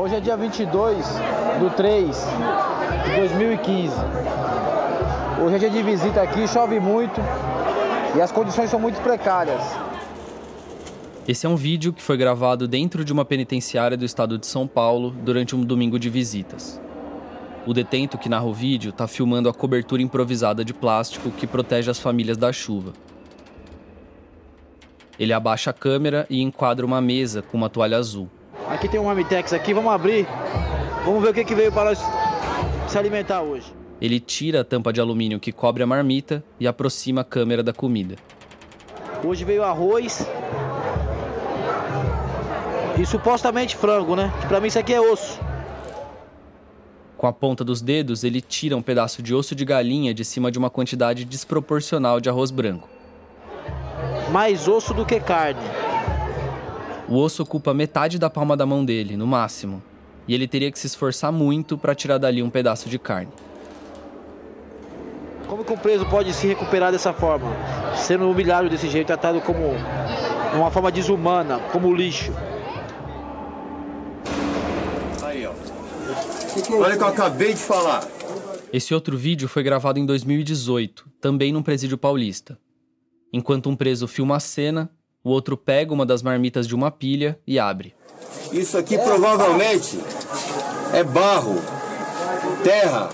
Hoje é dia 22 do 3 de 2015. Hoje é dia de visita aqui, chove muito e as condições são muito precárias. Esse é um vídeo que foi gravado dentro de uma penitenciária do estado de São Paulo durante um domingo de visitas. O detento que narra o vídeo está filmando a cobertura improvisada de plástico que protege as famílias da chuva. Ele abaixa a câmera e enquadra uma mesa com uma toalha azul. Aqui tem um Amitex aqui, vamos abrir. Vamos ver o que, que veio para nós se alimentar hoje. Ele tira a tampa de alumínio que cobre a marmita e aproxima a câmera da comida. Hoje veio arroz e supostamente frango, né? Pra mim isso aqui é osso. Com a ponta dos dedos, ele tira um pedaço de osso de galinha de cima de uma quantidade desproporcional de arroz branco. Mais osso do que carne. O osso ocupa metade da palma da mão dele, no máximo, e ele teria que se esforçar muito para tirar dali um pedaço de carne. Como que um preso pode se recuperar dessa forma? Sendo humilhado desse jeito, tratado como uma forma desumana, como lixo. Aí, ó. Olha o que eu acabei de falar. Esse outro vídeo foi gravado em 2018, também num presídio paulista. Enquanto um preso filma a cena, o outro pega uma das marmitas de uma pilha e abre. Isso aqui provavelmente é barro, terra.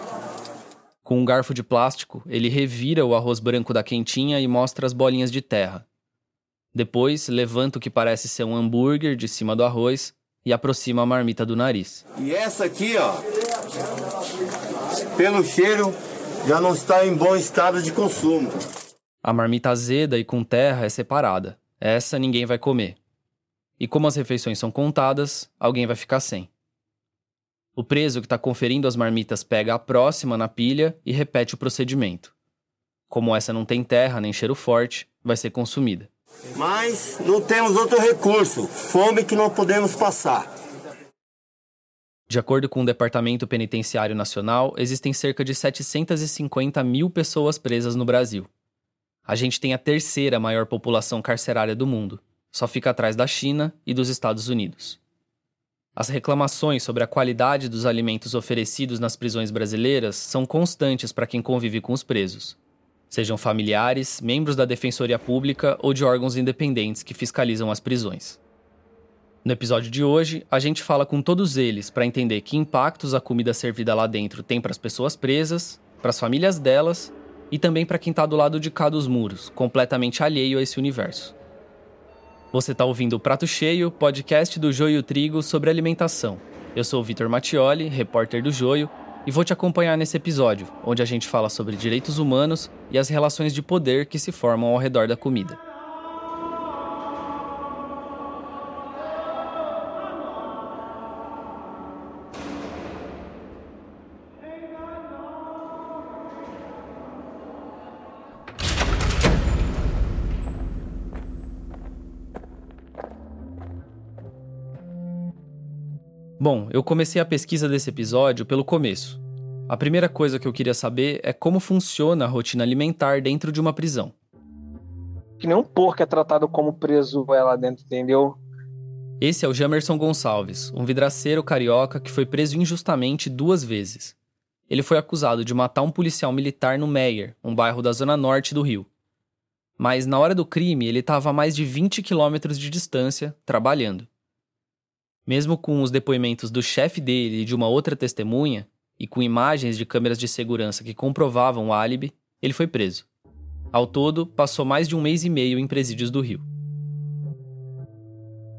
Com um garfo de plástico, ele revira o arroz branco da quentinha e mostra as bolinhas de terra. Depois, levanta o que parece ser um hambúrguer de cima do arroz e aproxima a marmita do nariz. E essa aqui, ó, pelo cheiro, já não está em bom estado de consumo. A marmita azeda e com terra é separada. Essa ninguém vai comer. E como as refeições são contadas, alguém vai ficar sem. O preso que está conferindo as marmitas pega a próxima na pilha e repete o procedimento. Como essa não tem terra nem cheiro forte, vai ser consumida. Mas não temos outro recurso. Fome que não podemos passar. De acordo com o Departamento Penitenciário Nacional, existem cerca de 750 mil pessoas presas no Brasil. A gente tem a terceira maior população carcerária do mundo, só fica atrás da China e dos Estados Unidos. As reclamações sobre a qualidade dos alimentos oferecidos nas prisões brasileiras são constantes para quem convive com os presos, sejam familiares, membros da Defensoria Pública ou de órgãos independentes que fiscalizam as prisões. No episódio de hoje, a gente fala com todos eles para entender que impactos a comida servida lá dentro tem para as pessoas presas, para as famílias delas e também para quem está do lado de cá dos muros, completamente alheio a esse universo. Você está ouvindo o Prato Cheio, podcast do Joio Trigo sobre alimentação. Eu sou o Vitor Mattioli, repórter do Joio, e vou te acompanhar nesse episódio, onde a gente fala sobre direitos humanos e as relações de poder que se formam ao redor da comida. Bom, eu comecei a pesquisa desse episódio pelo começo. A primeira coisa que eu queria saber é como funciona a rotina alimentar dentro de uma prisão. Que nem um porco é tratado como preso lá dentro, entendeu? Esse é o Jamerson Gonçalves, um vidraceiro carioca que foi preso injustamente duas vezes. Ele foi acusado de matar um policial militar no Meyer, um bairro da zona norte do Rio. Mas na hora do crime, ele estava a mais de 20 quilômetros de distância, trabalhando. Mesmo com os depoimentos do chefe dele e de uma outra testemunha, e com imagens de câmeras de segurança que comprovavam o álibi, ele foi preso. Ao todo, passou mais de um mês e meio em presídios do Rio.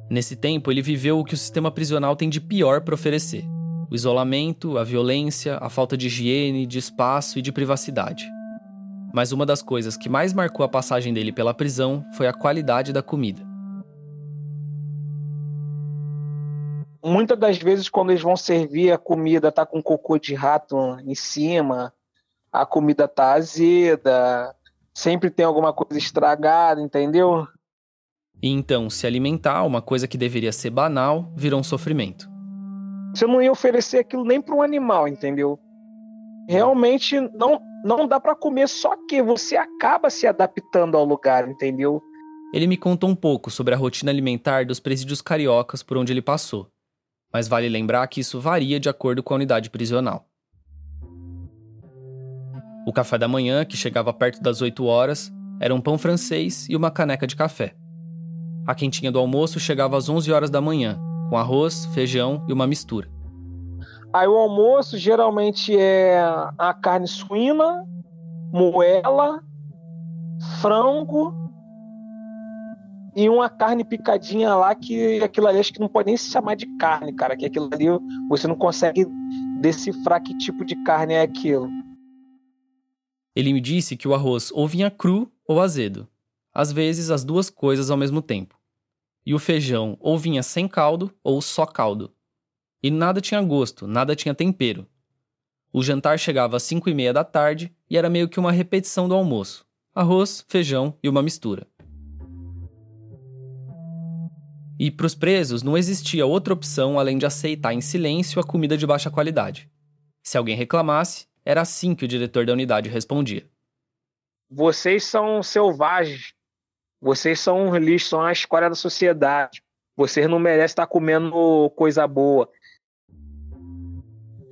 Nesse tempo, ele viveu o que o sistema prisional tem de pior para oferecer: o isolamento, a violência, a falta de higiene, de espaço e de privacidade. Mas uma das coisas que mais marcou a passagem dele pela prisão foi a qualidade da comida. Muitas das vezes quando eles vão servir a comida tá com cocô de rato em cima, a comida tá azeda, sempre tem alguma coisa estragada, entendeu? E então, se alimentar, uma coisa que deveria ser banal, virou um sofrimento. Você não ia oferecer aquilo nem para um animal, entendeu? Realmente não não dá para comer, só que você acaba se adaptando ao lugar, entendeu? Ele me contou um pouco sobre a rotina alimentar dos presídios cariocas por onde ele passou. Mas vale lembrar que isso varia de acordo com a unidade prisional. O café da manhã, que chegava perto das 8 horas, era um pão francês e uma caneca de café. A quentinha do almoço chegava às 11 horas da manhã, com arroz, feijão e uma mistura. Aí o almoço geralmente é a carne suína, moela, frango e uma carne picadinha lá que aquilo ali acho que não pode nem se chamar de carne, cara, que aquilo ali você não consegue decifrar que tipo de carne é aquilo. Ele me disse que o arroz ou vinha cru ou azedo, às vezes as duas coisas ao mesmo tempo. E o feijão ou vinha sem caldo ou só caldo. E nada tinha gosto, nada tinha tempero. O jantar chegava às cinco e meia da tarde e era meio que uma repetição do almoço: arroz, feijão e uma mistura. E para os presos não existia outra opção além de aceitar em silêncio a comida de baixa qualidade. Se alguém reclamasse, era assim que o diretor da unidade respondia. Vocês são selvagens. Vocês são um lixo, são a escória da sociedade. Vocês não merecem estar comendo coisa boa.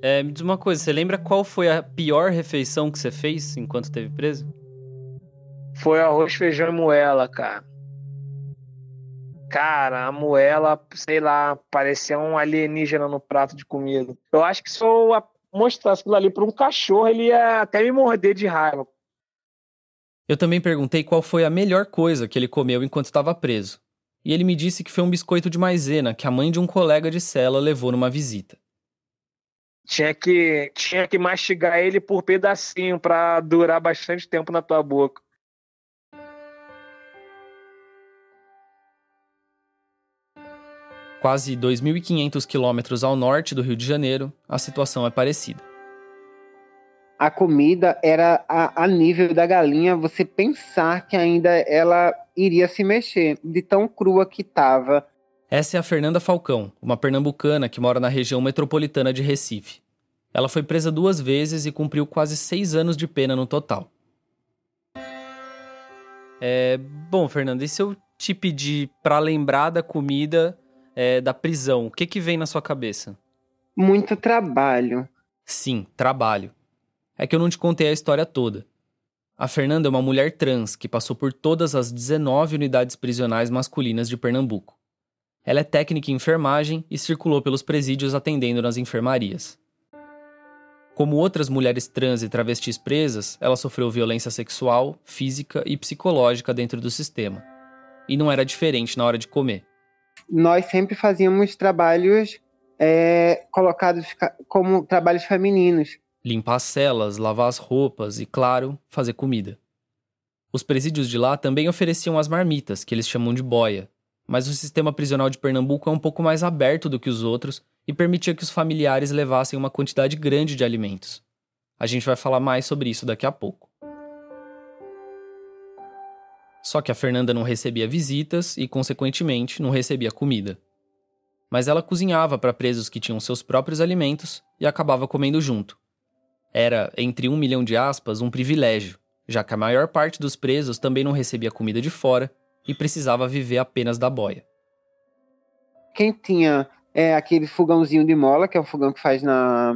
É, me diz uma coisa, você lembra qual foi a pior refeição que você fez enquanto esteve preso? Foi arroz, feijão e moela, cara. Cara, a moela, sei lá, parecia um alienígena no prato de comida. Eu acho que se eu mostrasse aquilo ali para um cachorro, ele ia até me morder de raiva. Eu também perguntei qual foi a melhor coisa que ele comeu enquanto estava preso. E ele me disse que foi um biscoito de maisena que a mãe de um colega de cela levou numa visita. Tinha que, tinha que mastigar ele por pedacinho para durar bastante tempo na tua boca. Quase 2.500 quilômetros ao norte do Rio de Janeiro, a situação é parecida. A comida era a, a, nível da galinha, você pensar que ainda ela iria se mexer, de tão crua que estava. Essa é a Fernanda Falcão, uma pernambucana que mora na região metropolitana de Recife. Ela foi presa duas vezes e cumpriu quase seis anos de pena no total. É, bom, Fernanda, e se eu te pedir para lembrar da comida é, da prisão, o que, que vem na sua cabeça? Muito trabalho. Sim, trabalho. É que eu não te contei a história toda. A Fernanda é uma mulher trans que passou por todas as 19 unidades prisionais masculinas de Pernambuco. Ela é técnica em enfermagem e circulou pelos presídios atendendo nas enfermarias. Como outras mulheres trans e travestis presas, ela sofreu violência sexual, física e psicológica dentro do sistema. E não era diferente na hora de comer nós sempre fazíamos trabalhos é, colocados como trabalhos femininos. Limpar as celas, lavar as roupas e, claro, fazer comida. Os presídios de lá também ofereciam as marmitas, que eles chamam de boia, mas o sistema prisional de Pernambuco é um pouco mais aberto do que os outros e permitia que os familiares levassem uma quantidade grande de alimentos. A gente vai falar mais sobre isso daqui a pouco. Só que a Fernanda não recebia visitas e, consequentemente, não recebia comida. Mas ela cozinhava para presos que tinham seus próprios alimentos e acabava comendo junto. Era, entre um milhão de aspas, um privilégio, já que a maior parte dos presos também não recebia comida de fora e precisava viver apenas da boia. Quem tinha é, aquele fogãozinho de mola, que é o fogão que faz na,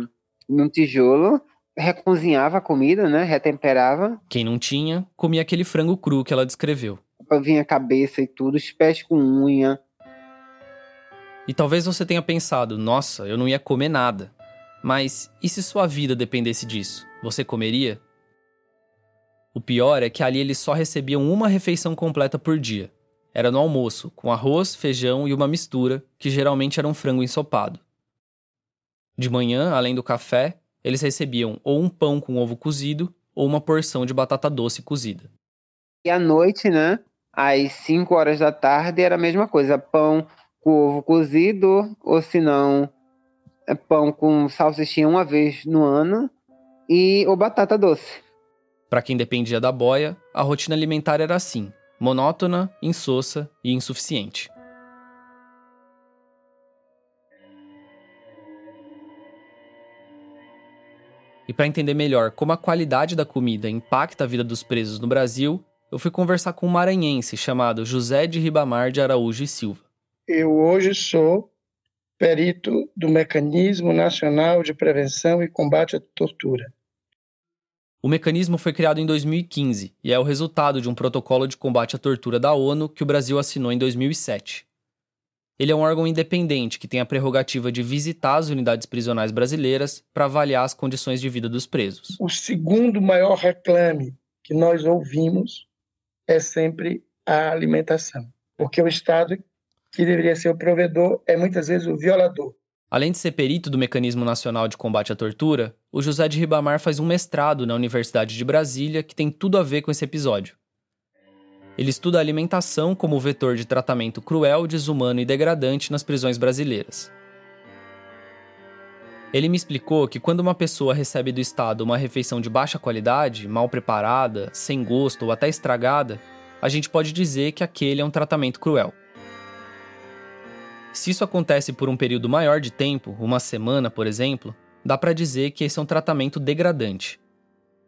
num tijolo, recozinhava a comida, né? Retemperava. Quem não tinha, comia aquele frango cru que ela descreveu. Vinha cabeça e tudo, os pés com unha. E talvez você tenha pensado, nossa, eu não ia comer nada. Mas e se sua vida dependesse disso? Você comeria? O pior é que ali eles só recebiam uma refeição completa por dia. Era no almoço, com arroz, feijão e uma mistura, que geralmente era um frango ensopado. De manhã, além do café, eles recebiam ou um pão com ovo cozido ou uma porção de batata doce cozida. E à noite, né? Às 5 horas da tarde era a mesma coisa, pão com ovo cozido, ou se não, é pão com salsichinha uma vez no ano e ou batata doce. Para quem dependia da boia, a rotina alimentar era assim: monótona, insossa e insuficiente. E para entender melhor como a qualidade da comida impacta a vida dos presos no Brasil, eu fui conversar com um maranhense chamado José de Ribamar de Araújo e Silva. Eu hoje sou perito do Mecanismo Nacional de Prevenção e Combate à Tortura. O mecanismo foi criado em 2015 e é o resultado de um protocolo de combate à tortura da ONU que o Brasil assinou em 2007. Ele é um órgão independente que tem a prerrogativa de visitar as unidades prisionais brasileiras para avaliar as condições de vida dos presos. O segundo maior reclame que nós ouvimos é sempre a alimentação, porque o Estado, que deveria ser o provedor, é muitas vezes o violador. Além de ser perito do Mecanismo Nacional de Combate à Tortura, o José de Ribamar faz um mestrado na Universidade de Brasília que tem tudo a ver com esse episódio. Ele estuda a alimentação como vetor de tratamento cruel, desumano e degradante nas prisões brasileiras. Ele me explicou que quando uma pessoa recebe do Estado uma refeição de baixa qualidade, mal preparada, sem gosto ou até estragada, a gente pode dizer que aquele é um tratamento cruel. Se isso acontece por um período maior de tempo, uma semana, por exemplo, dá para dizer que esse é um tratamento degradante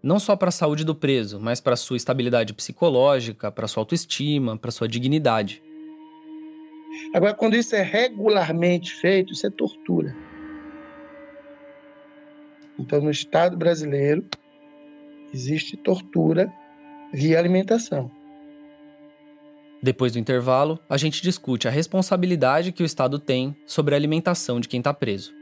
não só para a saúde do preso, mas para sua estabilidade psicológica, para sua autoestima, para sua dignidade. Agora, quando isso é regularmente feito, isso é tortura. Então, no Estado brasileiro, existe tortura via alimentação. Depois do intervalo, a gente discute a responsabilidade que o Estado tem sobre a alimentação de quem está preso.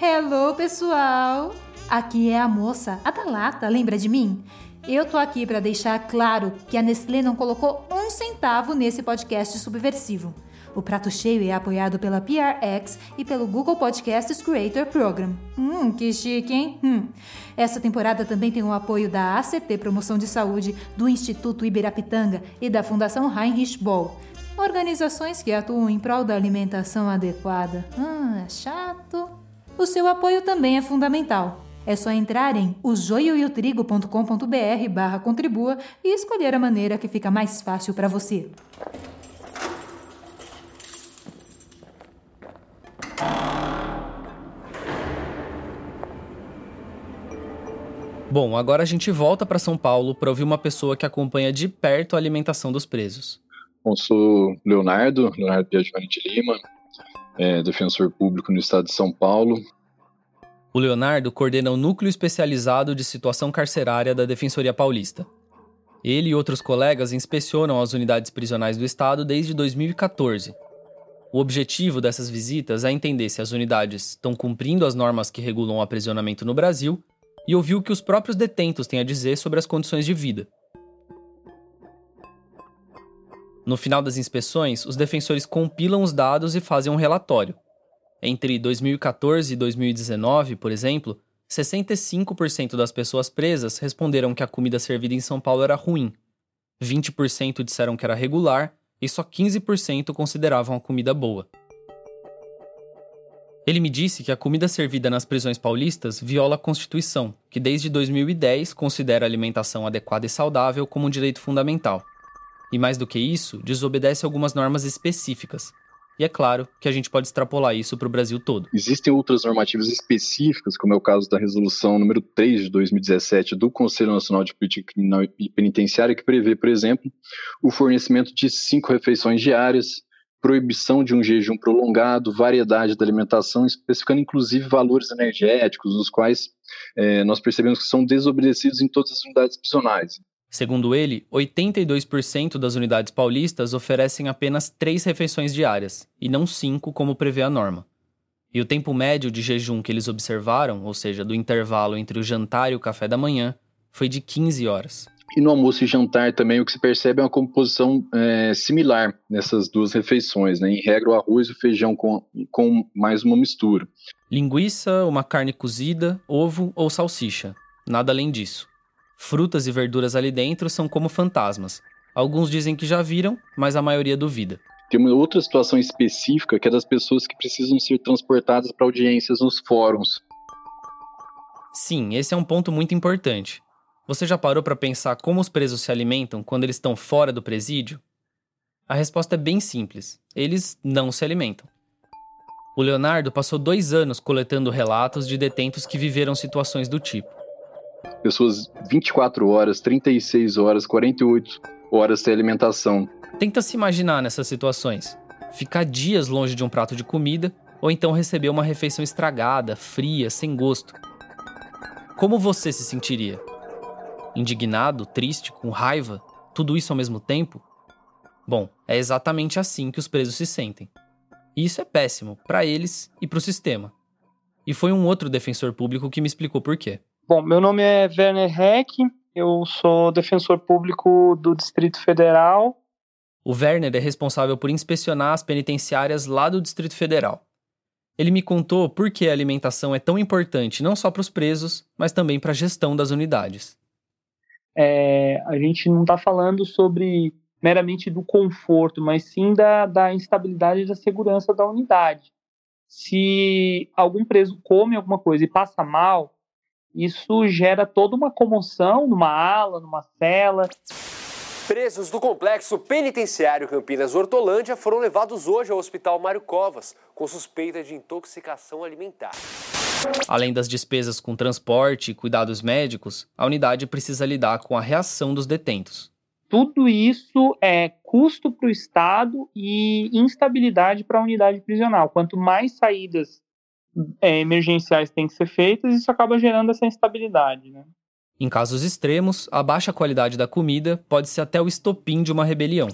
Hello, pessoal! Aqui é a moça, a da lata, lembra de mim? Eu tô aqui para deixar claro que a Nestlé não colocou um centavo nesse podcast subversivo. O prato cheio é apoiado pela PRX e pelo Google Podcasts Creator Program. Hum, que chique, hein? Hum. Essa temporada também tem o apoio da ACT Promoção de Saúde, do Instituto Ibirapitanga e da Fundação Heinrich Boll. Organizações que atuam em prol da alimentação adequada. Hum, é chato. O seu apoio também é fundamental. É só entrar em ojoioiotrigo.com.br barra contribua e escolher a maneira que fica mais fácil para você. Bom, agora a gente volta para São Paulo para ouvir uma pessoa que acompanha de perto a alimentação dos presos. Bom, sou Leonardo, Leonardo Piaggiani de Lima, é, defensor público no estado de São Paulo. O Leonardo coordena o Núcleo Especializado de Situação Carcerária da Defensoria Paulista. Ele e outros colegas inspecionam as unidades prisionais do Estado desde 2014. O objetivo dessas visitas é entender se as unidades estão cumprindo as normas que regulam o aprisionamento no Brasil e ouvir o que os próprios detentos têm a dizer sobre as condições de vida. No final das inspeções, os defensores compilam os dados e fazem um relatório. Entre 2014 e 2019, por exemplo, 65% das pessoas presas responderam que a comida servida em São Paulo era ruim, 20% disseram que era regular e só 15% consideravam a comida boa. Ele me disse que a comida servida nas prisões paulistas viola a Constituição, que desde 2010 considera a alimentação adequada e saudável como um direito fundamental. E mais do que isso, desobedece algumas normas específicas, e é claro que a gente pode extrapolar isso para o Brasil todo. Existem outras normativas específicas, como é o caso da resolução número 3 de 2017 do Conselho Nacional de Política Criminal e Penitenciária, que prevê, por exemplo, o fornecimento de cinco refeições diárias, proibição de um jejum prolongado, variedade da alimentação, especificando inclusive valores energéticos, os quais é, nós percebemos que são desobedecidos em todas as unidades prisionais. Segundo ele, 82% das unidades paulistas oferecem apenas três refeições diárias, e não cinco como prevê a norma. E o tempo médio de jejum que eles observaram, ou seja, do intervalo entre o jantar e o café da manhã, foi de 15 horas. E no almoço e jantar também o que se percebe é uma composição é, similar nessas duas refeições. Né? Em regra, o arroz e o feijão com, com mais uma mistura. Linguiça, uma carne cozida, ovo ou salsicha. Nada além disso. Frutas e verduras ali dentro são como fantasmas. Alguns dizem que já viram, mas a maioria duvida. Tem uma outra situação específica que é das pessoas que precisam ser transportadas para audiências nos fóruns. Sim, esse é um ponto muito importante. Você já parou para pensar como os presos se alimentam quando eles estão fora do presídio? A resposta é bem simples: eles não se alimentam. O Leonardo passou dois anos coletando relatos de detentos que viveram situações do tipo pessoas 24 horas, 36 horas, 48 horas sem alimentação. Tenta se imaginar nessas situações. ficar dias longe de um prato de comida ou então receber uma refeição estragada, fria, sem gosto. Como você se sentiria? Indignado, triste, com raiva? Tudo isso ao mesmo tempo? Bom, é exatamente assim que os presos se sentem. E isso é péssimo para eles e para o sistema. E foi um outro defensor público que me explicou por quê. Bom, meu nome é Werner Heck, eu sou defensor público do Distrito Federal. O Werner é responsável por inspecionar as penitenciárias lá do Distrito Federal. Ele me contou por que a alimentação é tão importante não só para os presos, mas também para a gestão das unidades. É, a gente não está falando sobre meramente do conforto, mas sim da, da instabilidade e da segurança da unidade. Se algum preso come alguma coisa e passa mal, isso gera toda uma comoção numa ala, numa cela. Presos do complexo penitenciário Campinas Hortolândia foram levados hoje ao Hospital Mário Covas com suspeita de intoxicação alimentar. Além das despesas com transporte e cuidados médicos, a unidade precisa lidar com a reação dos detentos. Tudo isso é custo para o Estado e instabilidade para a unidade prisional. Quanto mais saídas é, emergenciais têm que ser feitas, isso acaba gerando essa instabilidade. Né? Em casos extremos, a baixa qualidade da comida pode ser até o estopim de uma rebelião.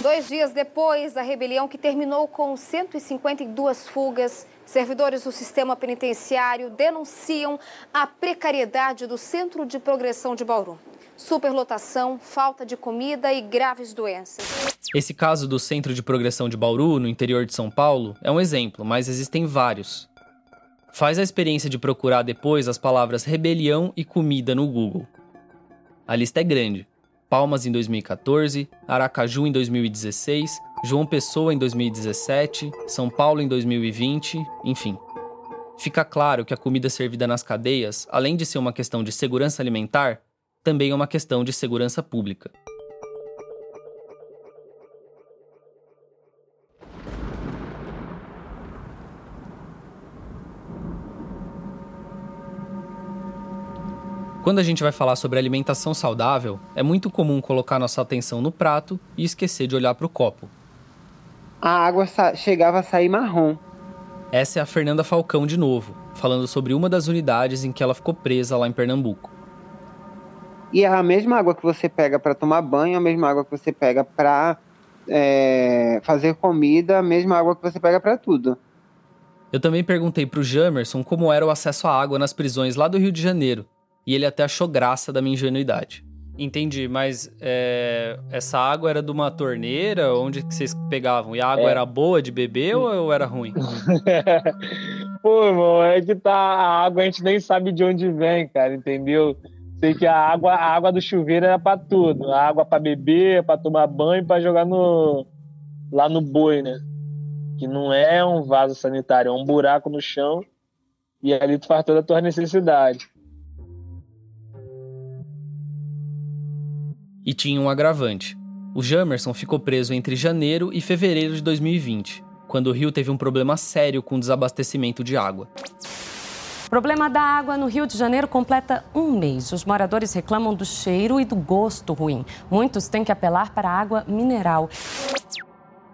Dois dias depois da rebelião que terminou com 152 fugas, servidores do sistema penitenciário denunciam a precariedade do Centro de Progressão de Bauru. Superlotação, falta de comida e graves doenças. Esse caso do Centro de Progressão de Bauru, no interior de São Paulo, é um exemplo, mas existem vários. Faz a experiência de procurar depois as palavras rebelião e comida no Google. A lista é grande. Palmas em 2014, Aracaju em 2016, João Pessoa em 2017, São Paulo em 2020, enfim. Fica claro que a comida servida nas cadeias, além de ser uma questão de segurança alimentar, também é uma questão de segurança pública. Quando a gente vai falar sobre alimentação saudável, é muito comum colocar nossa atenção no prato e esquecer de olhar para o copo. A água chegava a sair marrom. Essa é a Fernanda Falcão de novo, falando sobre uma das unidades em que ela ficou presa lá em Pernambuco. E é a mesma água que você pega para tomar banho, a mesma água que você pega para é, fazer comida, a mesma água que você pega para tudo. Eu também perguntei para o Jamerson como era o acesso à água nas prisões lá do Rio de Janeiro, e ele até achou graça da minha ingenuidade. Entendi, mas é, essa água era de uma torneira? Onde que vocês pegavam? E a água é. era boa de beber ou era ruim? Pô, irmão, é que tá, a água a gente nem sabe de onde vem, cara, entendeu? Sei que a água, a água do chuveiro era para tudo. A água para beber, para tomar banho, para jogar no lá no boi, né? Que não é um vaso sanitário, é um buraco no chão e ali tu faz toda a tua necessidade. E tinha um agravante. O Jamerson ficou preso entre janeiro e fevereiro de 2020, quando o Rio teve um problema sério com o desabastecimento de água. O problema da água no Rio de Janeiro completa um mês. Os moradores reclamam do cheiro e do gosto ruim. Muitos têm que apelar para água mineral.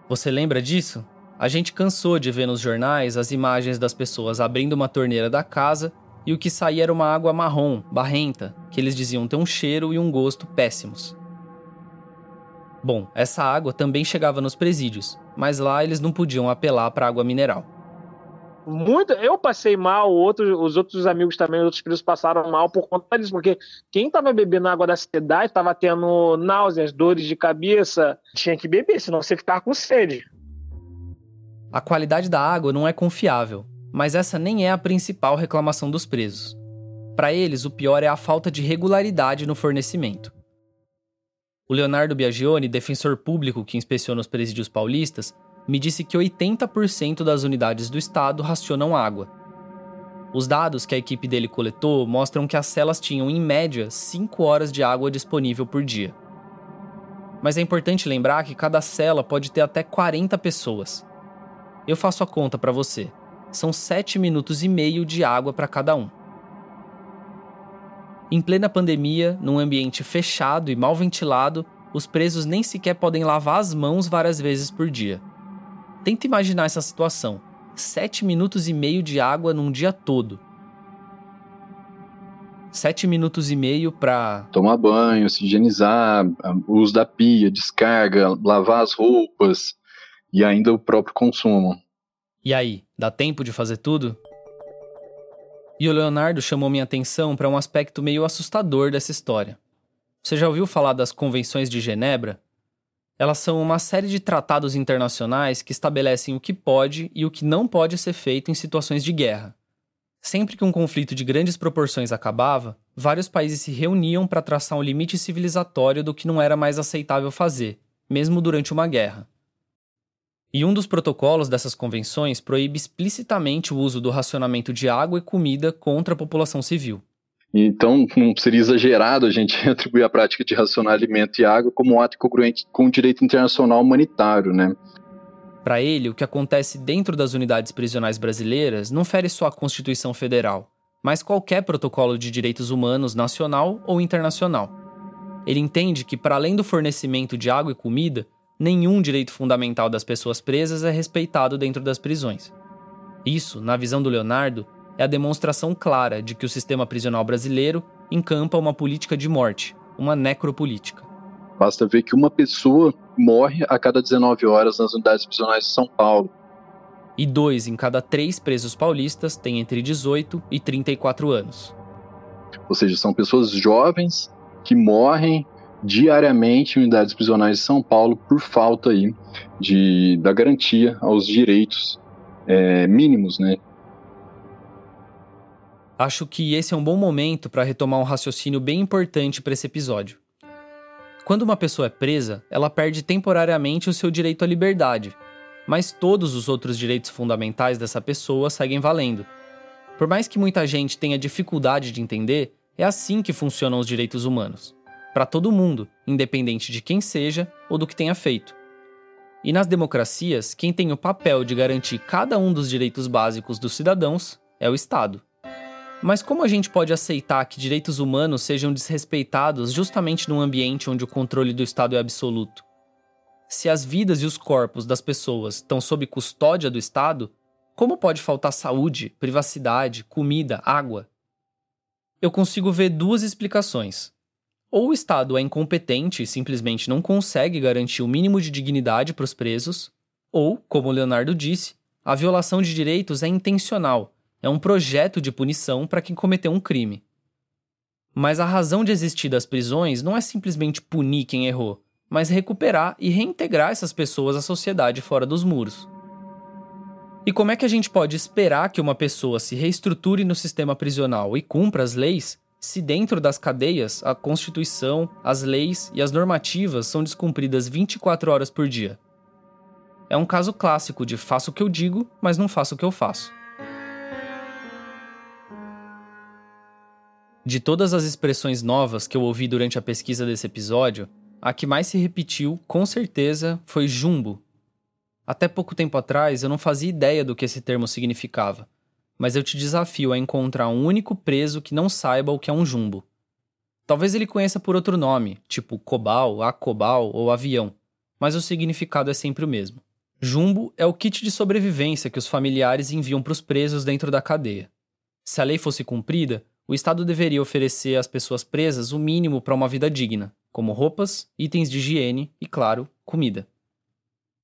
Você lembra disso? A gente cansou de ver nos jornais as imagens das pessoas abrindo uma torneira da casa e o que saía era uma água marrom, barrenta, que eles diziam ter um cheiro e um gosto péssimos. Bom, essa água também chegava nos presídios, mas lá eles não podiam apelar para água mineral. Muito, eu passei mal, os outros amigos também, os outros presos passaram mal por conta disso, porque quem estava bebendo água da cidade estava tendo náuseas, dores de cabeça, tinha que beber, senão você ficava com sede. A qualidade da água não é confiável, mas essa nem é a principal reclamação dos presos. Para eles, o pior é a falta de regularidade no fornecimento. O Leonardo Biagioni, defensor público que inspeciona os presídios paulistas, me disse que 80% das unidades do estado racionam água. Os dados que a equipe dele coletou mostram que as celas tinham, em média, 5 horas de água disponível por dia. Mas é importante lembrar que cada cela pode ter até 40 pessoas. Eu faço a conta para você. São 7 minutos e meio de água para cada um. Em plena pandemia, num ambiente fechado e mal ventilado, os presos nem sequer podem lavar as mãos várias vezes por dia. Tenta imaginar essa situação: sete minutos e meio de água num dia todo. Sete minutos e meio para tomar banho, se higienizar, uso da pia, descarga, lavar as roupas e ainda o próprio consumo. E aí, dá tempo de fazer tudo? E o Leonardo chamou minha atenção para um aspecto meio assustador dessa história. Você já ouviu falar das Convenções de Genebra? Elas são uma série de tratados internacionais que estabelecem o que pode e o que não pode ser feito em situações de guerra. Sempre que um conflito de grandes proporções acabava, vários países se reuniam para traçar um limite civilizatório do que não era mais aceitável fazer, mesmo durante uma guerra. E um dos protocolos dessas convenções proíbe explicitamente o uso do racionamento de água e comida contra a população civil. Então, não seria exagerado a gente atribuir a prática de racionar alimento e água como um ato congruente com o direito internacional humanitário, né? Para ele, o que acontece dentro das unidades prisionais brasileiras não fere só a Constituição Federal, mas qualquer protocolo de direitos humanos nacional ou internacional. Ele entende que, para além do fornecimento de água e comida, nenhum direito fundamental das pessoas presas é respeitado dentro das prisões. Isso, na visão do Leonardo, é a demonstração clara de que o sistema prisional brasileiro encampa uma política de morte, uma necropolítica. Basta ver que uma pessoa morre a cada 19 horas nas unidades prisionais de São Paulo. E dois em cada três presos paulistas têm entre 18 e 34 anos. Ou seja, são pessoas jovens que morrem diariamente unidades prisionais de São Paulo por falta aí de, da garantia aos direitos é, mínimos, né? Acho que esse é um bom momento para retomar um raciocínio bem importante para esse episódio. Quando uma pessoa é presa, ela perde temporariamente o seu direito à liberdade, mas todos os outros direitos fundamentais dessa pessoa seguem valendo. Por mais que muita gente tenha dificuldade de entender, é assim que funcionam os direitos humanos para todo mundo, independente de quem seja ou do que tenha feito. E nas democracias, quem tem o papel de garantir cada um dos direitos básicos dos cidadãos é o Estado. Mas como a gente pode aceitar que direitos humanos sejam desrespeitados justamente num ambiente onde o controle do Estado é absoluto? Se as vidas e os corpos das pessoas estão sob custódia do Estado, como pode faltar saúde, privacidade, comida, água? Eu consigo ver duas explicações. Ou o Estado é incompetente e simplesmente não consegue garantir o mínimo de dignidade para os presos, ou, como Leonardo disse, a violação de direitos é intencional, é um projeto de punição para quem cometeu um crime. Mas a razão de existir das prisões não é simplesmente punir quem errou, mas recuperar e reintegrar essas pessoas à sociedade fora dos muros. E como é que a gente pode esperar que uma pessoa se reestruture no sistema prisional e cumpra as leis se dentro das cadeias a Constituição, as leis e as normativas são descumpridas 24 horas por dia. É um caso clássico de faço o que eu digo, mas não faço o que eu faço. De todas as expressões novas que eu ouvi durante a pesquisa desse episódio, a que mais se repetiu, com certeza, foi jumbo. Até pouco tempo atrás eu não fazia ideia do que esse termo significava mas eu te desafio a encontrar um único preso que não saiba o que é um jumbo. Talvez ele conheça por outro nome, tipo cobal, acobal ou avião, mas o significado é sempre o mesmo. Jumbo é o kit de sobrevivência que os familiares enviam para os presos dentro da cadeia. Se a lei fosse cumprida, o Estado deveria oferecer às pessoas presas o mínimo para uma vida digna, como roupas, itens de higiene e, claro, comida.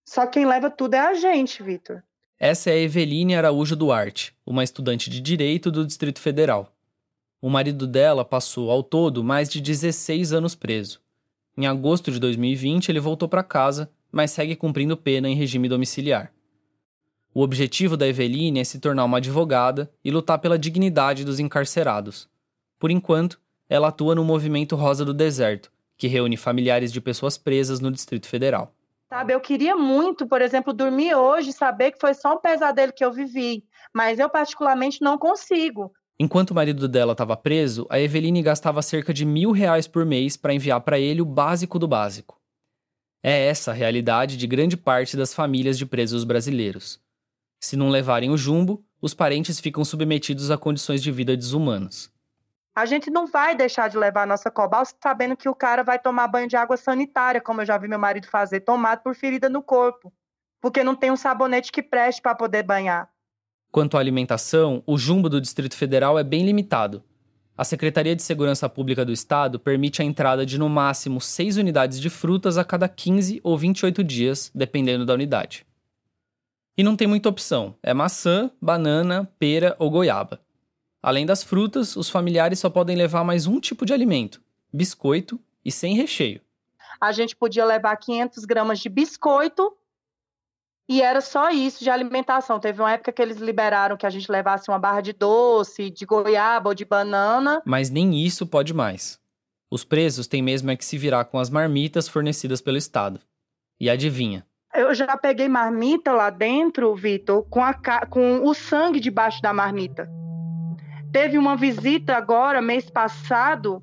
Só quem leva tudo é a gente, Vitor. Essa é a Eveline Araújo Duarte, uma estudante de Direito do Distrito Federal. O marido dela passou, ao todo, mais de 16 anos preso. Em agosto de 2020, ele voltou para casa, mas segue cumprindo pena em regime domiciliar. O objetivo da Eveline é se tornar uma advogada e lutar pela dignidade dos encarcerados. Por enquanto, ela atua no movimento Rosa do Deserto, que reúne familiares de pessoas presas no Distrito Federal. Sabe, eu queria muito, por exemplo, dormir hoje e saber que foi só um pesadelo que eu vivi, mas eu particularmente não consigo. Enquanto o marido dela estava preso, a Eveline gastava cerca de mil reais por mês para enviar para ele o básico do básico. É essa a realidade de grande parte das famílias de presos brasileiros. Se não levarem o jumbo, os parentes ficam submetidos a condições de vida desumanas. A gente não vai deixar de levar a nossa cobal sabendo que o cara vai tomar banho de água sanitária, como eu já vi meu marido fazer, tomado por ferida no corpo. porque não tem um sabonete que preste para poder banhar. Quanto à alimentação, o jumbo do Distrito Federal é bem limitado. A Secretaria de Segurança Pública do Estado permite a entrada de no máximo 6 unidades de frutas a cada 15 ou 28 dias, dependendo da unidade. E não tem muita opção: é maçã, banana, pera ou goiaba. Além das frutas, os familiares só podem levar mais um tipo de alimento: biscoito e sem recheio. A gente podia levar 500 gramas de biscoito e era só isso de alimentação. Teve uma época que eles liberaram que a gente levasse uma barra de doce, de goiaba ou de banana. Mas nem isso pode mais. Os presos têm mesmo é que se virar com as marmitas fornecidas pelo Estado. E adivinha? Eu já peguei marmita lá dentro, Vitor, com, com o sangue debaixo da marmita. Teve uma visita agora, mês passado,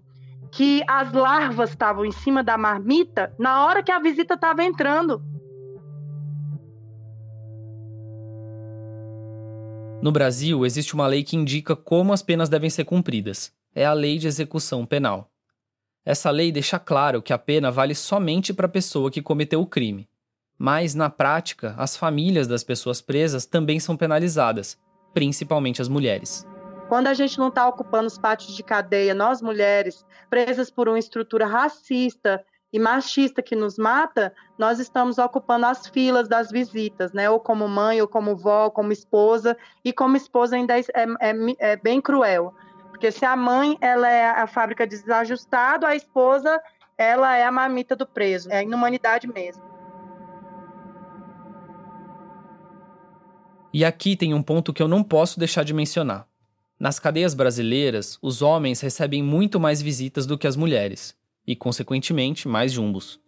que as larvas estavam em cima da marmita na hora que a visita estava entrando. No Brasil, existe uma lei que indica como as penas devem ser cumpridas. É a Lei de Execução Penal. Essa lei deixa claro que a pena vale somente para a pessoa que cometeu o crime. Mas, na prática, as famílias das pessoas presas também são penalizadas, principalmente as mulheres. Quando a gente não está ocupando os pátios de cadeia, nós mulheres, presas por uma estrutura racista e machista que nos mata, nós estamos ocupando as filas das visitas, né? Ou como mãe, ou como vó, como esposa, e como esposa ainda é, é, é bem cruel, porque se a mãe ela é a fábrica de desajustado, a esposa ela é a mamita do preso, é a inumanidade mesmo. E aqui tem um ponto que eu não posso deixar de mencionar. Nas cadeias brasileiras, os homens recebem muito mais visitas do que as mulheres e, consequentemente, mais jumbos.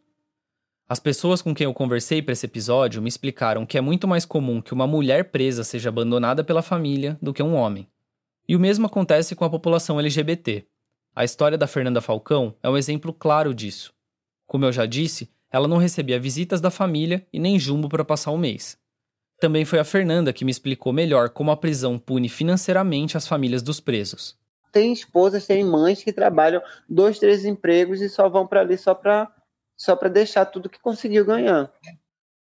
As pessoas com quem eu conversei para esse episódio me explicaram que é muito mais comum que uma mulher presa seja abandonada pela família do que um homem. E o mesmo acontece com a população LGBT. A história da Fernanda Falcão é um exemplo claro disso. Como eu já disse, ela não recebia visitas da família e nem jumbo para passar o mês. Também foi a Fernanda que me explicou melhor como a prisão pune financeiramente as famílias dos presos tem esposas, tem mães que trabalham dois, três empregos e só vão para ali só para só para deixar tudo que conseguiu ganhar.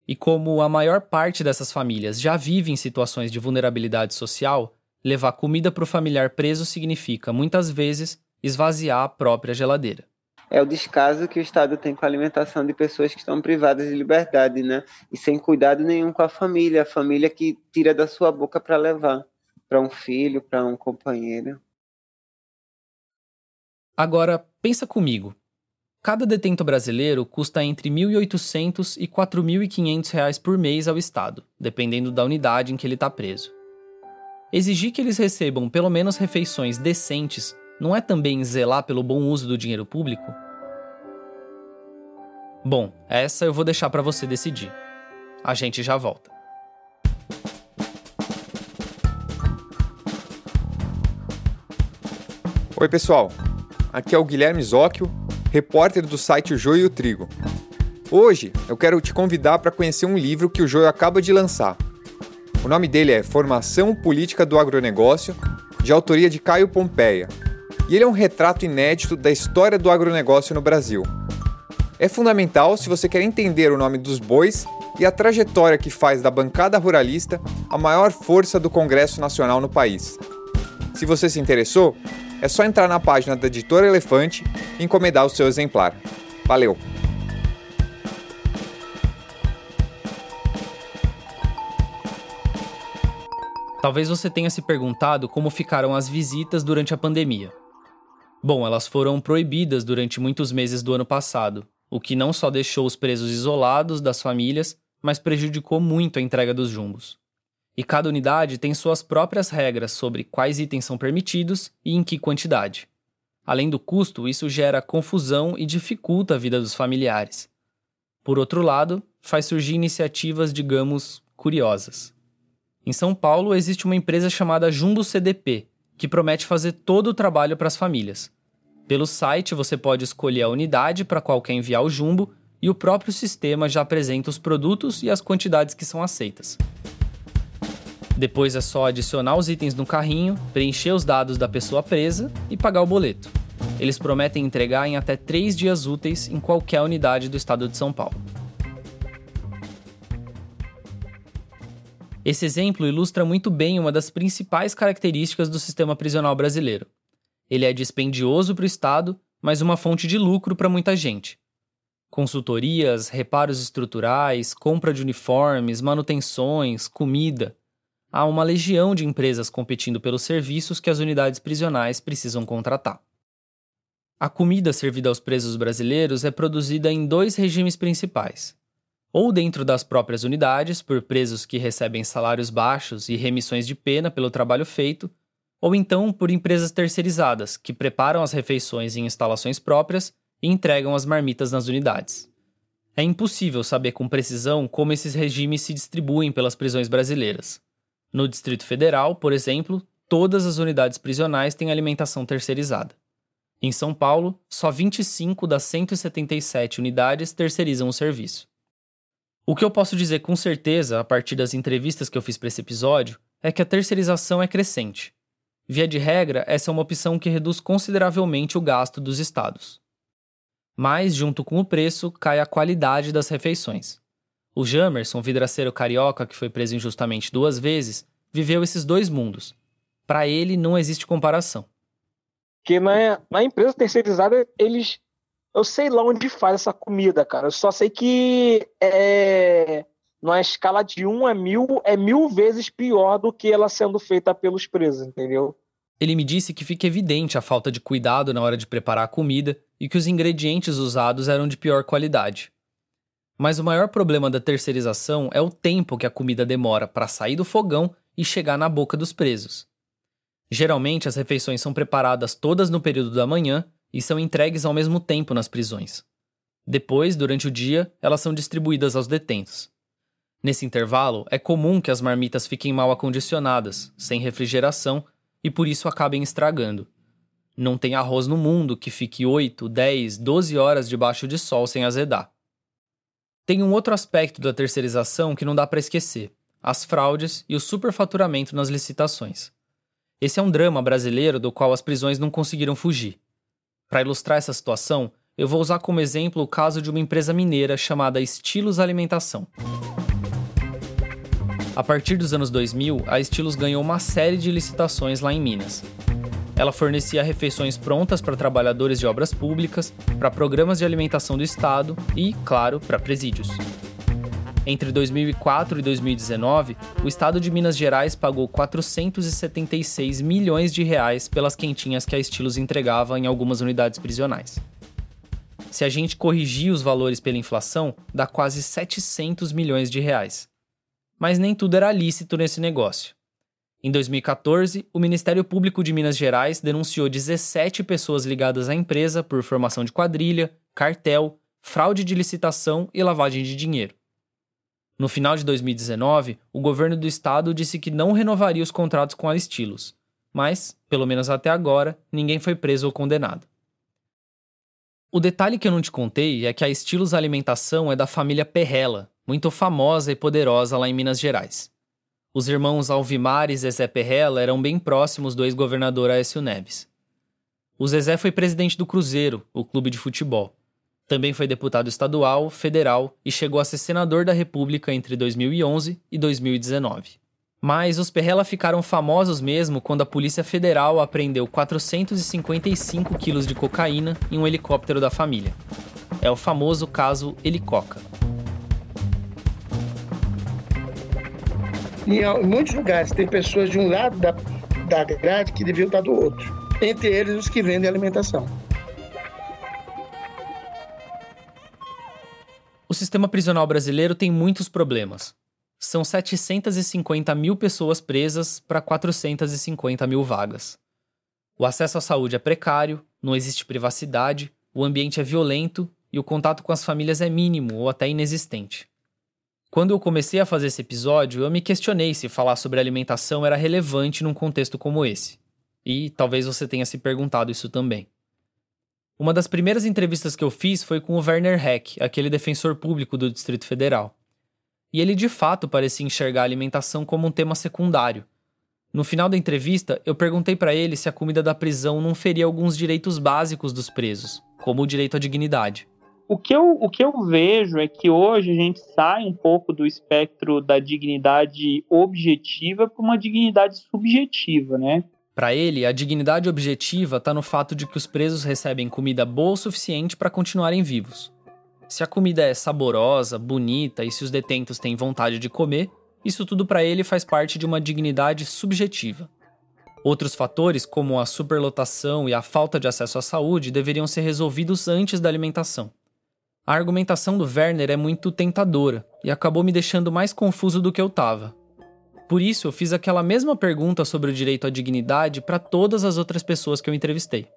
E como a maior parte dessas famílias já vive em situações de vulnerabilidade social, levar comida para o familiar preso significa, muitas vezes, esvaziar a própria geladeira. É o descaso que o Estado tem com a alimentação de pessoas que estão privadas de liberdade, né? E sem cuidado nenhum com a família, a família que tira da sua boca para levar para um filho, para um companheiro. Agora, pensa comigo. Cada detento brasileiro custa entre R$ 1.800 e R$ 4.500 por mês ao Estado, dependendo da unidade em que ele está preso. Exigir que eles recebam pelo menos refeições decentes não é também zelar pelo bom uso do dinheiro público? Bom, essa eu vou deixar para você decidir. A gente já volta. Oi, pessoal. Aqui é o Guilherme Zóquio, repórter do site O Joio e o Trigo. Hoje eu quero te convidar para conhecer um livro que o Joio acaba de lançar. O nome dele é Formação Política do Agronegócio, de autoria de Caio Pompeia. E ele é um retrato inédito da história do agronegócio no Brasil. É fundamental se você quer entender o nome dos bois e a trajetória que faz da bancada ruralista a maior força do Congresso Nacional no país. Se você se interessou, é só entrar na página da Editora Elefante e encomendar o seu exemplar. Valeu! Talvez você tenha se perguntado como ficaram as visitas durante a pandemia. Bom, elas foram proibidas durante muitos meses do ano passado, o que não só deixou os presos isolados das famílias, mas prejudicou muito a entrega dos jumbos e cada unidade tem suas próprias regras sobre quais itens são permitidos e em que quantidade. Além do custo, isso gera confusão e dificulta a vida dos familiares. Por outro lado, faz surgir iniciativas, digamos, curiosas. Em São Paulo existe uma empresa chamada Jumbo CDP, que promete fazer todo o trabalho para as famílias. Pelo site você pode escolher a unidade para qual quer enviar o jumbo e o próprio sistema já apresenta os produtos e as quantidades que são aceitas. Depois é só adicionar os itens no carrinho, preencher os dados da pessoa presa e pagar o boleto. Eles prometem entregar em até três dias úteis em qualquer unidade do estado de São Paulo. Esse exemplo ilustra muito bem uma das principais características do sistema prisional brasileiro. Ele é dispendioso para o Estado, mas uma fonte de lucro para muita gente. Consultorias, reparos estruturais, compra de uniformes, manutenções, comida. Há uma legião de empresas competindo pelos serviços que as unidades prisionais precisam contratar. A comida servida aos presos brasileiros é produzida em dois regimes principais: ou dentro das próprias unidades, por presos que recebem salários baixos e remissões de pena pelo trabalho feito, ou então por empresas terceirizadas, que preparam as refeições em instalações próprias e entregam as marmitas nas unidades. É impossível saber com precisão como esses regimes se distribuem pelas prisões brasileiras. No Distrito Federal, por exemplo, todas as unidades prisionais têm alimentação terceirizada. Em São Paulo, só 25 das 177 unidades terceirizam o serviço. O que eu posso dizer com certeza, a partir das entrevistas que eu fiz para esse episódio, é que a terceirização é crescente. Via de regra, essa é uma opção que reduz consideravelmente o gasto dos estados. Mas, junto com o preço, cai a qualidade das refeições. O Jamerson, vidraceiro carioca que foi preso injustamente duas vezes, viveu esses dois mundos. Para ele, não existe comparação. Porque na, na empresa terceirizada, eles. Eu sei lá onde faz essa comida, cara. Eu só sei que é. Numa escala de 1 a mil, é mil vezes pior do que ela sendo feita pelos presos, entendeu? Ele me disse que fica evidente a falta de cuidado na hora de preparar a comida e que os ingredientes usados eram de pior qualidade. Mas o maior problema da terceirização é o tempo que a comida demora para sair do fogão e chegar na boca dos presos. Geralmente, as refeições são preparadas todas no período da manhã e são entregues ao mesmo tempo nas prisões. Depois, durante o dia, elas são distribuídas aos detentos. Nesse intervalo, é comum que as marmitas fiquem mal acondicionadas, sem refrigeração e por isso acabem estragando. Não tem arroz no mundo que fique 8, 10, 12 horas debaixo de sol sem azedar. Tem um outro aspecto da terceirização que não dá para esquecer: as fraudes e o superfaturamento nas licitações. Esse é um drama brasileiro do qual as prisões não conseguiram fugir. Para ilustrar essa situação, eu vou usar como exemplo o caso de uma empresa mineira chamada Estilos Alimentação. A partir dos anos 2000, a Estilos ganhou uma série de licitações lá em Minas. Ela fornecia refeições prontas para trabalhadores de obras públicas, para programas de alimentação do Estado e, claro, para presídios. Entre 2004 e 2019, o estado de Minas Gerais pagou 476 milhões de reais pelas quentinhas que a Estilos entregava em algumas unidades prisionais. Se a gente corrigir os valores pela inflação, dá quase 700 milhões de reais. Mas nem tudo era lícito nesse negócio. Em 2014, o Ministério Público de Minas Gerais denunciou 17 pessoas ligadas à empresa por formação de quadrilha, cartel, fraude de licitação e lavagem de dinheiro. No final de 2019, o governo do estado disse que não renovaria os contratos com a Estilos, mas, pelo menos até agora, ninguém foi preso ou condenado. O detalhe que eu não te contei é que a Estilos Alimentação é da família Perrella, muito famosa e poderosa lá em Minas Gerais. Os irmãos Alvimar e Zezé Perrella eram bem próximos do ex-governador Aécio Neves. O Zezé foi presidente do Cruzeiro, o clube de futebol. Também foi deputado estadual, federal e chegou a ser senador da República entre 2011 e 2019. Mas os Perrella ficaram famosos mesmo quando a Polícia Federal apreendeu 455 quilos de cocaína em um helicóptero da família. É o famoso caso Helicoca. Em muitos lugares tem pessoas de um lado da, da grade que deviam estar do outro. Entre eles os que vendem alimentação. Sistema prisional brasileiro tem muitos problemas. São 750 mil pessoas presas para 450 mil vagas. O acesso à saúde é precário, não existe privacidade, o ambiente é violento e o contato com as famílias é mínimo ou até inexistente. Quando eu comecei a fazer esse episódio, eu me questionei se falar sobre alimentação era relevante num contexto como esse. E talvez você tenha se perguntado isso também. Uma das primeiras entrevistas que eu fiz foi com o Werner Heck, aquele defensor público do Distrito Federal. E ele de fato parecia enxergar a alimentação como um tema secundário. No final da entrevista, eu perguntei para ele se a comida da prisão não feria alguns direitos básicos dos presos, como o direito à dignidade. O que, eu, o que eu vejo é que hoje a gente sai um pouco do espectro da dignidade objetiva para uma dignidade subjetiva, né? Para ele, a dignidade objetiva está no fato de que os presos recebem comida boa o suficiente para continuarem vivos. Se a comida é saborosa, bonita e se os detentos têm vontade de comer, isso tudo para ele faz parte de uma dignidade subjetiva. Outros fatores, como a superlotação e a falta de acesso à saúde, deveriam ser resolvidos antes da alimentação. A argumentação do Werner é muito tentadora e acabou me deixando mais confuso do que eu estava. Por isso, eu fiz aquela mesma pergunta sobre o direito à dignidade para todas as outras pessoas que eu entrevistei.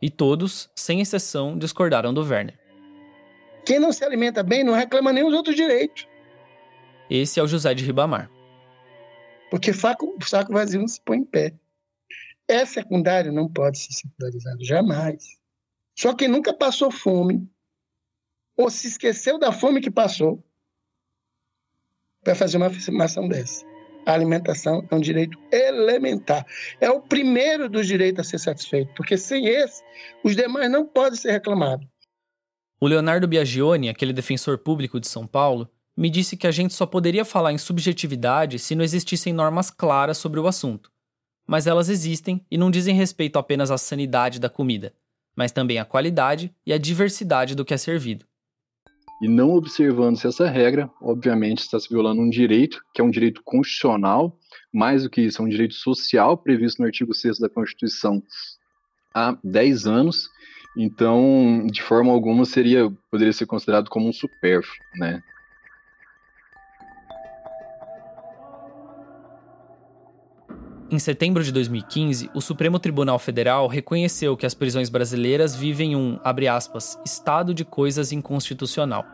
E todos, sem exceção, discordaram do Werner. Quem não se alimenta bem não reclama nem os outros direitos. Esse é o José de Ribamar. Porque saco, saco vazio não se põe em pé. É secundário, não pode ser secundarizado, jamais. Só quem nunca passou fome ou se esqueceu da fome que passou para fazer uma afirmação dessa. A alimentação é um direito elementar. É o primeiro dos direitos a ser satisfeito, porque sem esse, os demais não podem ser reclamados. O Leonardo Biagioni, aquele defensor público de São Paulo, me disse que a gente só poderia falar em subjetividade se não existissem normas claras sobre o assunto. Mas elas existem e não dizem respeito apenas à sanidade da comida, mas também à qualidade e à diversidade do que é servido. E não observando-se essa regra, obviamente está se violando um direito, que é um direito constitucional, mais do que isso, é um direito social previsto no artigo 6 da Constituição há 10 anos. Então, de forma alguma, seria poderia ser considerado como um supérfluo, né? Em setembro de 2015, o Supremo Tribunal Federal reconheceu que as prisões brasileiras vivem um, aspas, estado de coisas inconstitucional.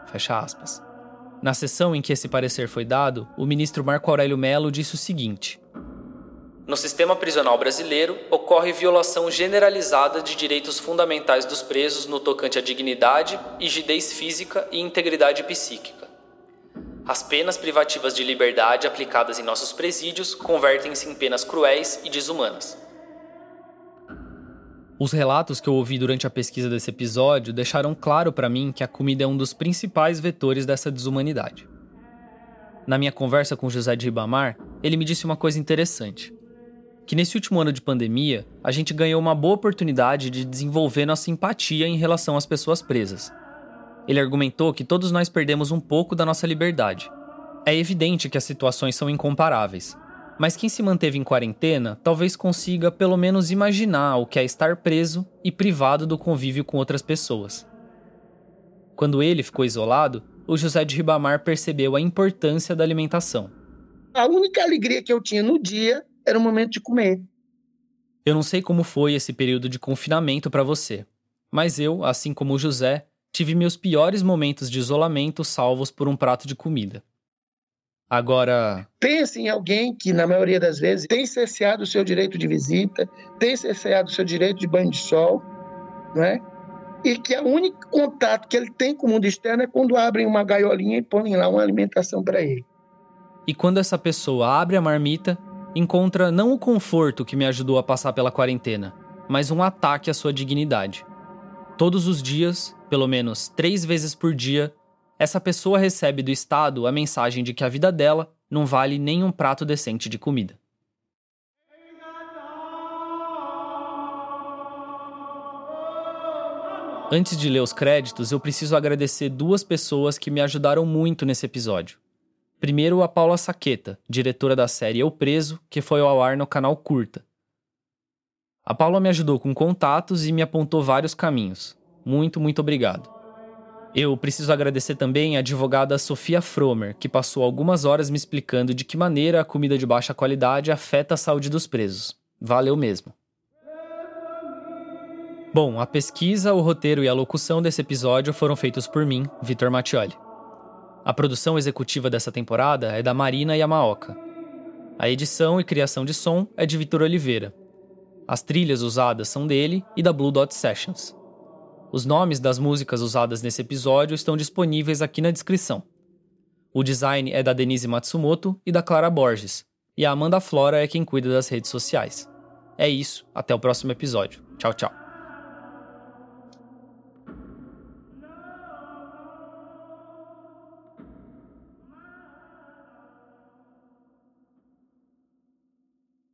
Na sessão em que esse parecer foi dado, o ministro Marco Aurélio Mello disse o seguinte: No sistema prisional brasileiro, ocorre violação generalizada de direitos fundamentais dos presos no tocante à dignidade, rigidez física e integridade psíquica. As penas privativas de liberdade aplicadas em nossos presídios convertem-se em penas cruéis e desumanas. Os relatos que eu ouvi durante a pesquisa desse episódio deixaram claro para mim que a comida é um dos principais vetores dessa desumanidade. Na minha conversa com José de Ribamar, ele me disse uma coisa interessante: que nesse último ano de pandemia, a gente ganhou uma boa oportunidade de desenvolver nossa empatia em relação às pessoas presas. Ele argumentou que todos nós perdemos um pouco da nossa liberdade. É evidente que as situações são incomparáveis, mas quem se manteve em quarentena talvez consiga pelo menos imaginar o que é estar preso e privado do convívio com outras pessoas. Quando ele ficou isolado, o José de Ribamar percebeu a importância da alimentação. A única alegria que eu tinha no dia era o momento de comer. Eu não sei como foi esse período de confinamento para você, mas eu, assim como o José, tive meus piores momentos de isolamento salvos por um prato de comida. Agora. Pense em alguém que, na maioria das vezes, tem cerceado o seu direito de visita, tem cerceado o seu direito de banho de sol, não é? E que o único contato que ele tem com o mundo externo é quando abrem uma gaiolinha e põem lá uma alimentação para ele. E quando essa pessoa abre a marmita, encontra não o conforto que me ajudou a passar pela quarentena, mas um ataque à sua dignidade. Todos os dias, pelo menos três vezes por dia, essa pessoa recebe do Estado a mensagem de que a vida dela não vale nem um prato decente de comida. Antes de ler os créditos, eu preciso agradecer duas pessoas que me ajudaram muito nesse episódio. Primeiro, a Paula Saqueta, diretora da série Eu Preso, que foi ao ar no canal Curta. A Paula me ajudou com contatos e me apontou vários caminhos. Muito, muito obrigado. Eu preciso agradecer também a advogada Sofia Fromer, que passou algumas horas me explicando de que maneira a comida de baixa qualidade afeta a saúde dos presos. Valeu mesmo. Bom, a pesquisa, o roteiro e a locução desse episódio foram feitos por mim, Vitor Mattioli. A produção executiva dessa temporada é da Marina Yamaoka. A edição e criação de som é de Vitor Oliveira. As trilhas usadas são dele e da Blue Dot Sessions. Os nomes das músicas usadas nesse episódio estão disponíveis aqui na descrição. O design é da Denise Matsumoto e da Clara Borges, e a Amanda Flora é quem cuida das redes sociais. É isso, até o próximo episódio. Tchau, tchau.